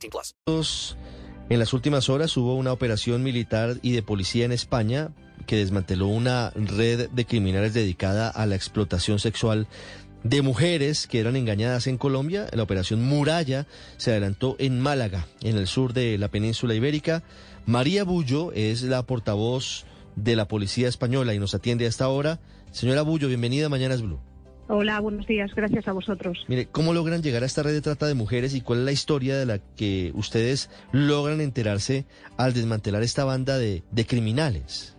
18 plus. En las últimas horas hubo una operación militar y de policía en España que desmanteló una red de criminales dedicada a la explotación sexual de mujeres que eran engañadas en Colombia. La operación Muralla se adelantó en Málaga, en el sur de la península ibérica. María Bullo es la portavoz de la Policía Española y nos atiende a esta hora. Señora Bullo, bienvenida a Mañanas Blue. Hola, buenos días, gracias a vosotros. Mire, ¿cómo logran llegar a esta red de trata de mujeres y cuál es la historia de la que ustedes logran enterarse al desmantelar esta banda de, de criminales?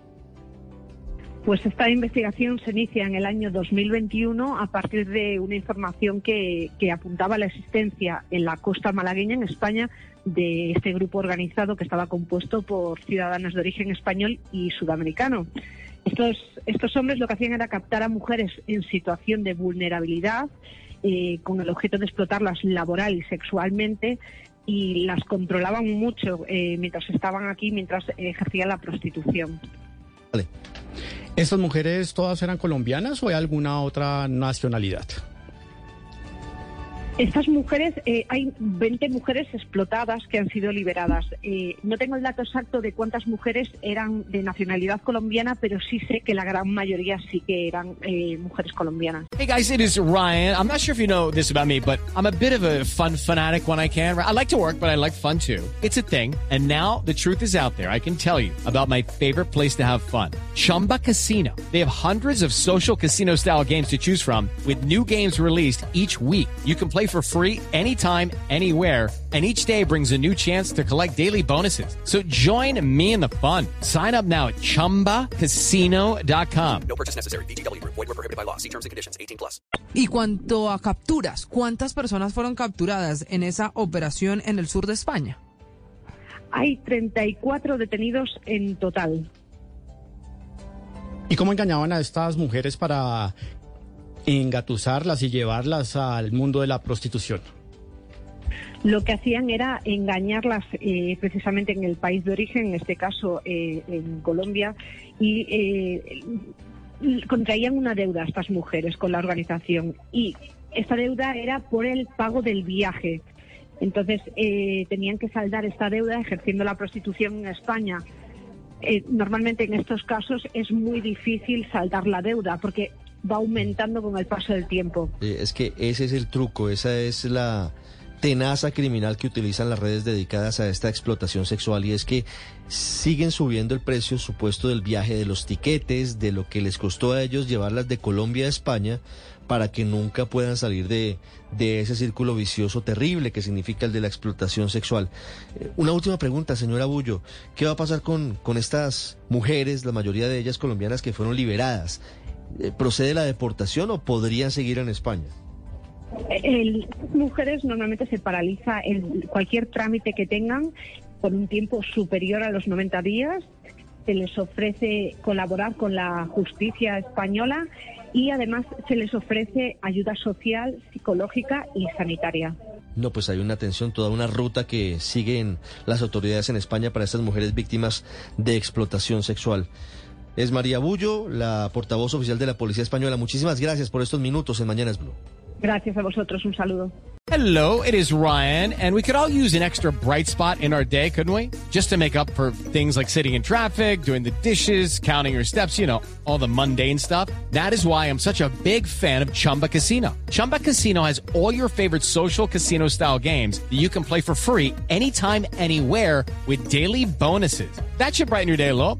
Pues esta investigación se inicia en el año 2021 a partir de una información que, que, apuntaba a la existencia en la costa malagueña, en España, de este grupo organizado que estaba compuesto por ciudadanos de origen español y sudamericano. Estos, estos hombres lo que hacían era captar a mujeres en situación de vulnerabilidad eh, con el objeto de explotarlas laboral y sexualmente y las controlaban mucho eh, mientras estaban aquí, mientras ejercían la prostitución. ¿Estas mujeres todas eran colombianas o hay alguna otra nacionalidad? Estas mujeres, eh, hay 20 mujeres explotadas que han sido liberadas. Eh, no tengo el dato exacto de cuántas mujeres eran de nacionalidad colombiana, pero sí sé que la gran mayoría sí que eran eh, mujeres colombianas. Hey guys, it is Ryan. I'm not sure if you know this about me, but I'm a bit of a fun fanatic when I can. I like to work, but I like fun too. It's a thing. And now the truth is out there. I can tell you about my favorite place to have fun. Chumba Casino. They have hundreds of social casino style games to choose from with new games released each week. You can play for free anytime, anywhere, and each day brings a new chance to collect daily bonuses. So join me in the fun. Sign up now at ChumbaCasino.com. No purchase necessary. BGW. Void were prohibited by law. See terms and conditions. 18 plus. Y cuanto a capturas, ¿cuántas personas fueron capturadas en esa operación en el sur de España? Hay 34 detenidos en total. ¿Y cómo engañaban a estas mujeres para engatusarlas y llevarlas al mundo de la prostitución? Lo que hacían era engañarlas eh, precisamente en el país de origen, en este caso eh, en Colombia, y eh, contraían una deuda a estas mujeres con la organización. Y esta deuda era por el pago del viaje. Entonces tenían que saldar esta deuda ejerciendo la prostitución en España. normalmente en estos casos es muy difícil saldar la deuda porque va aumentando con el paso del tiempo. Es que ese es el truco, esa es la tenaza criminal que utilizan las redes dedicadas a esta explotación sexual y es que siguen subiendo el precio supuesto del viaje, de los tiquetes, de lo que les costó a ellos llevarlas de Colombia a España para que nunca puedan salir de, de ese círculo vicioso terrible que significa el de la explotación sexual. Eh, una última pregunta, señora Bullo. ¿Qué va a pasar con, con estas mujeres, la mayoría de ellas colombianas, que fueron liberadas? Eh, ¿Procede la deportación o podrían seguir en España? El, mujeres normalmente se paraliza el, cualquier trámite que tengan por un tiempo superior a los 90 días. Se les ofrece colaborar con la justicia española y además se les ofrece ayuda social, psicológica y sanitaria. No, pues hay una atención, toda una ruta que siguen las autoridades en España para estas mujeres víctimas de explotación sexual. Es María Bullo, la portavoz oficial de la Policía Española. Muchísimas gracias por estos minutos en Mañanas Blue. Gracias a vosotros, un saludo. Hello, it is Ryan, and we could all use an extra bright spot in our day, couldn't we? Just to make up for things like sitting in traffic, doing the dishes, counting your steps, you know, all the mundane stuff. That is why I'm such a big fan of Chumba Casino. Chumba Casino has all your favorite social casino style games that you can play for free anytime, anywhere with daily bonuses. That should brighten your day a little.